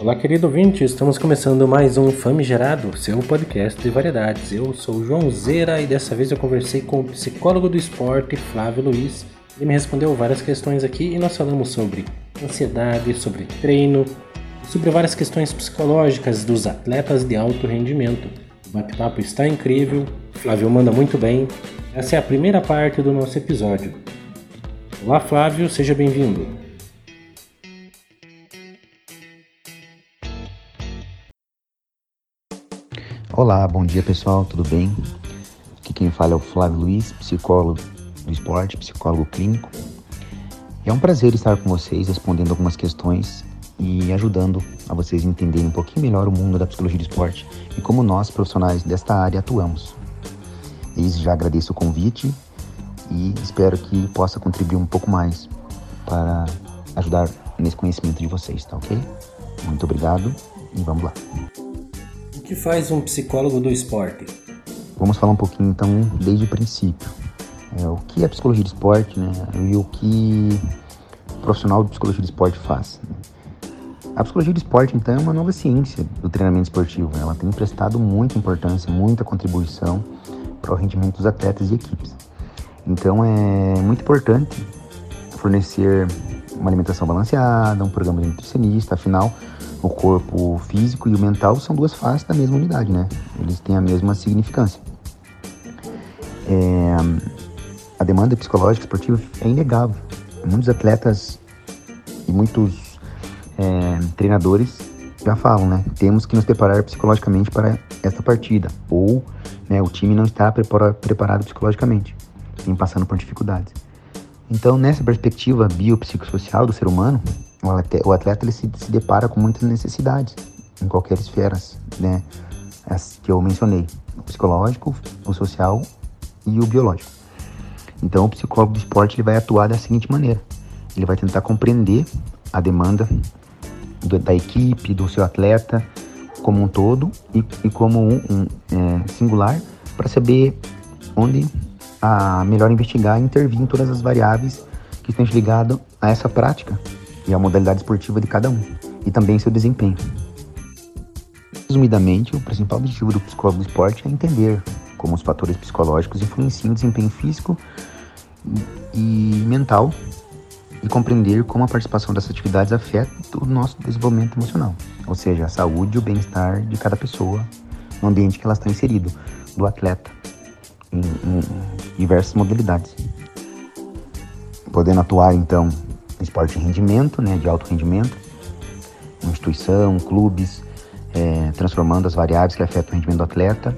Olá, querido ouvinte, estamos começando mais um Famigerado, seu podcast de variedades. Eu sou o João Zera e dessa vez eu conversei com o psicólogo do esporte, Flávio Luiz. Ele me respondeu várias questões aqui e nós falamos sobre ansiedade, sobre treino, sobre várias questões psicológicas dos atletas de alto rendimento. O bate-papo está incrível, Flávio manda muito bem. Essa é a primeira parte do nosso episódio. Olá, Flávio, seja bem-vindo. Olá, bom dia pessoal, tudo bem? Aqui quem fala é o Flávio Luiz, psicólogo do esporte, psicólogo clínico. É um prazer estar com vocês respondendo algumas questões e ajudando a vocês entenderem um pouquinho melhor o mundo da psicologia do esporte e como nós, profissionais desta área, atuamos. Desde já agradeço o convite e espero que possa contribuir um pouco mais para ajudar nesse conhecimento de vocês, tá ok? Muito obrigado e vamos lá que faz um psicólogo do esporte? Vamos falar um pouquinho então desde o princípio. É, o que é psicologia de esporte né, e o que o profissional de psicologia de esporte faz. A psicologia de esporte, então, é uma nova ciência do treinamento esportivo. Ela tem prestado muita importância, muita contribuição para o rendimento dos atletas e equipes. Então, é muito importante fornecer uma alimentação balanceada, um programa de nutricionista, afinal, o corpo físico e o mental são duas faces da mesma unidade, né? Eles têm a mesma significância. É, a demanda psicológica esportiva é inegável. Muitos atletas e muitos é, treinadores já falam, né? Temos que nos preparar psicologicamente para esta partida. Ou né, o time não está preparado psicologicamente, vem passando por dificuldades. Então, nessa perspectiva biopsicossocial do ser humano, o atleta, ele se, se depara com muitas necessidades em qualquer esfera, né? As que eu mencionei, o psicológico, o social e o biológico. Então, o psicólogo do esporte ele vai atuar da seguinte maneira: ele vai tentar compreender a demanda do, da equipe, do seu atleta como um todo e, e como um, um é, singular para saber onde a melhor investigar e intervir em todas as variáveis que estão ligadas a essa prática e a modalidade esportiva de cada um, e também seu desempenho. Resumidamente, o principal objetivo do psicólogo do esporte é entender como os fatores psicológicos influenciam o desempenho físico e mental e compreender como a participação dessas atividades afeta o nosso desenvolvimento emocional, ou seja, a saúde e o bem-estar de cada pessoa no ambiente que ela está inserido, do atleta, em, em diversas modalidades. Podendo atuar, então, esporte de rendimento, né, de alto rendimento, instituição, clubes, é, transformando as variáveis que afetam o rendimento do atleta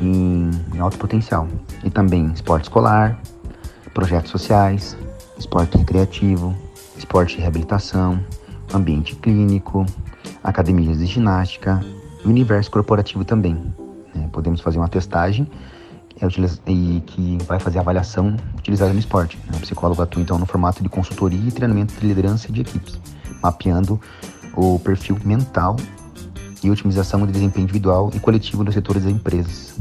em, em alto potencial. E também esporte escolar, projetos sociais, esporte recreativo, esporte de reabilitação, ambiente clínico, academias de ginástica e universo corporativo também. Né? Podemos fazer uma testagem e que vai fazer a avaliação utilizada no esporte. Né? O psicólogo atua então no formato de consultoria e treinamento de liderança de equipes, mapeando o perfil mental e otimização do desempenho individual e coletivo dos setores das empresas.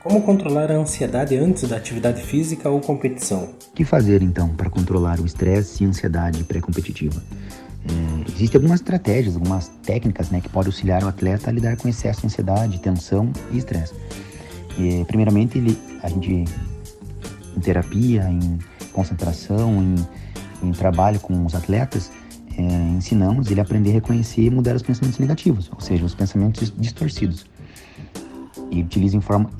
Como controlar a ansiedade antes da atividade física ou competição? O que fazer então para controlar o estresse e ansiedade pré-competitiva? É, existem algumas estratégias, algumas técnicas né, que podem auxiliar o atleta a lidar com excesso de ansiedade, tensão e estresse. E, primeiramente, ele, a gente, em terapia, em concentração, em, em trabalho com os atletas, é, ensinamos ele a aprender a reconhecer e mudar os pensamentos negativos, ou seja, os pensamentos distorcidos. E utiliza informa,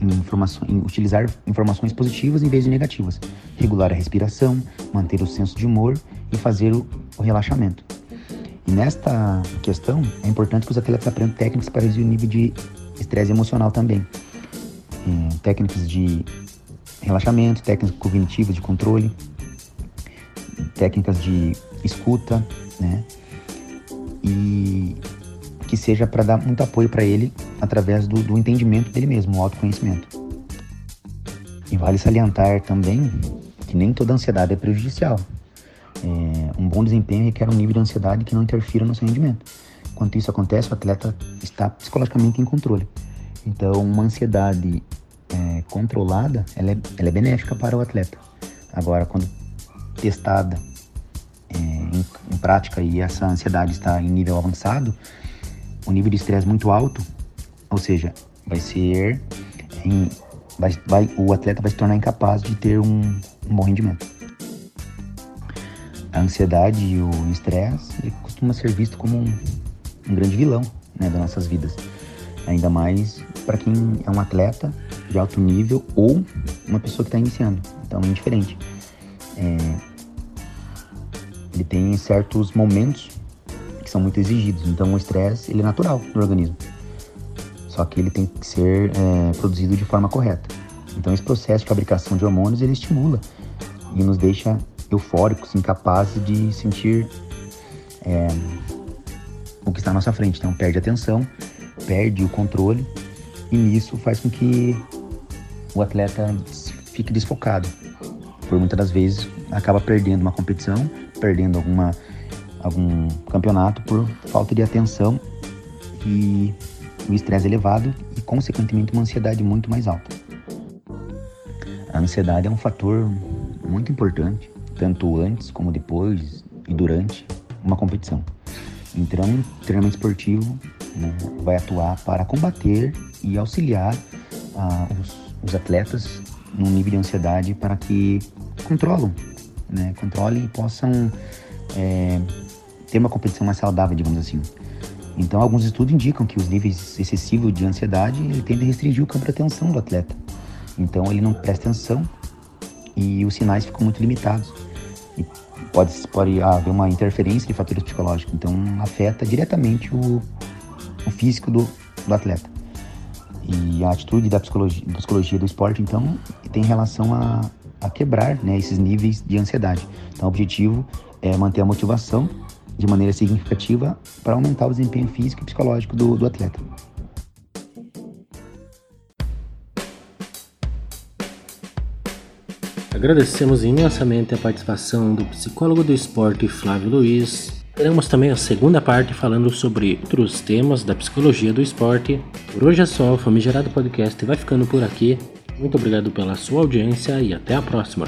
utilizar informações positivas em vez de negativas. Regular a respiração, manter o senso de humor e fazer o, o relaxamento. E nesta questão, é importante que os atletas aprendam técnicas para reduzir o nível de estresse emocional também técnicas de relaxamento, técnicas cognitivas de controle, técnicas de escuta, né? E que seja para dar muito apoio para ele através do, do, entendimento dele mesmo, o autoconhecimento. E vale salientar também que nem toda ansiedade é prejudicial. É, um bom desempenho requer um nível de ansiedade que não interfira no seu rendimento. Quando isso acontece, o atleta está psicologicamente em controle. Então, uma ansiedade é, controlada, ela é, ela é benéfica para o atleta. Agora, quando testada é, em, em, prática e essa ansiedade está em nível avançado, o nível de estresse muito alto, ou seja, vai ser em, vai, vai, o atleta vai se tornar incapaz de ter um, um bom rendimento. A ansiedade e o estresse costuma ser visto como um, um grande vilão né, das nossas vidas. Ainda mais para quem é um atleta de alto nível ou uma pessoa que está iniciando. Então é indiferente. É, ele tem certos momentos que são muito exigidos. Então o estresse ele é natural no organismo. Só que ele tem que ser é, produzido de forma correta. Então esse processo de fabricação de hormônios ele estimula e nos deixa eufóricos, incapazes de sentir é, o que está à nossa frente. Então perde atenção, perde o controle e nisso faz com que o atleta fique desfocado. Por muitas das vezes acaba perdendo uma competição, perdendo alguma, algum campeonato por falta de atenção e o estresse elevado e, consequentemente, uma ansiedade muito mais alta. A ansiedade é um fator muito importante, tanto antes como depois e durante uma competição. Então, treinamento esportivo né, vai atuar para combater e auxiliar ah, os, os, atletas num nível de ansiedade para que controlam, né, controlem e possam é, ter uma competição mais saudável, digamos assim. Então, alguns estudos indicam que os níveis excessivos de ansiedade tendem a restringir o campo de atenção do atleta. Então, ele não presta atenção e os sinais ficam muito limitados. E pode, pode haver uma interferência de fatores psicológicos. Então, afeta diretamente o, o físico do, do atleta. E a atitude da psicologia, da psicologia do esporte, então, tem relação a, a quebrar né, esses níveis de ansiedade. Então, o objetivo é manter a motivação de maneira significativa para aumentar o desempenho físico e psicológico do, do atleta. Agradecemos imensamente a participação do psicólogo do esporte Flávio Luiz. Teremos também a segunda parte falando sobre outros temas da psicologia do esporte. Por hoje é só, o Famigerado Podcast vai ficando por aqui. Muito obrigado pela sua audiência e até a próxima.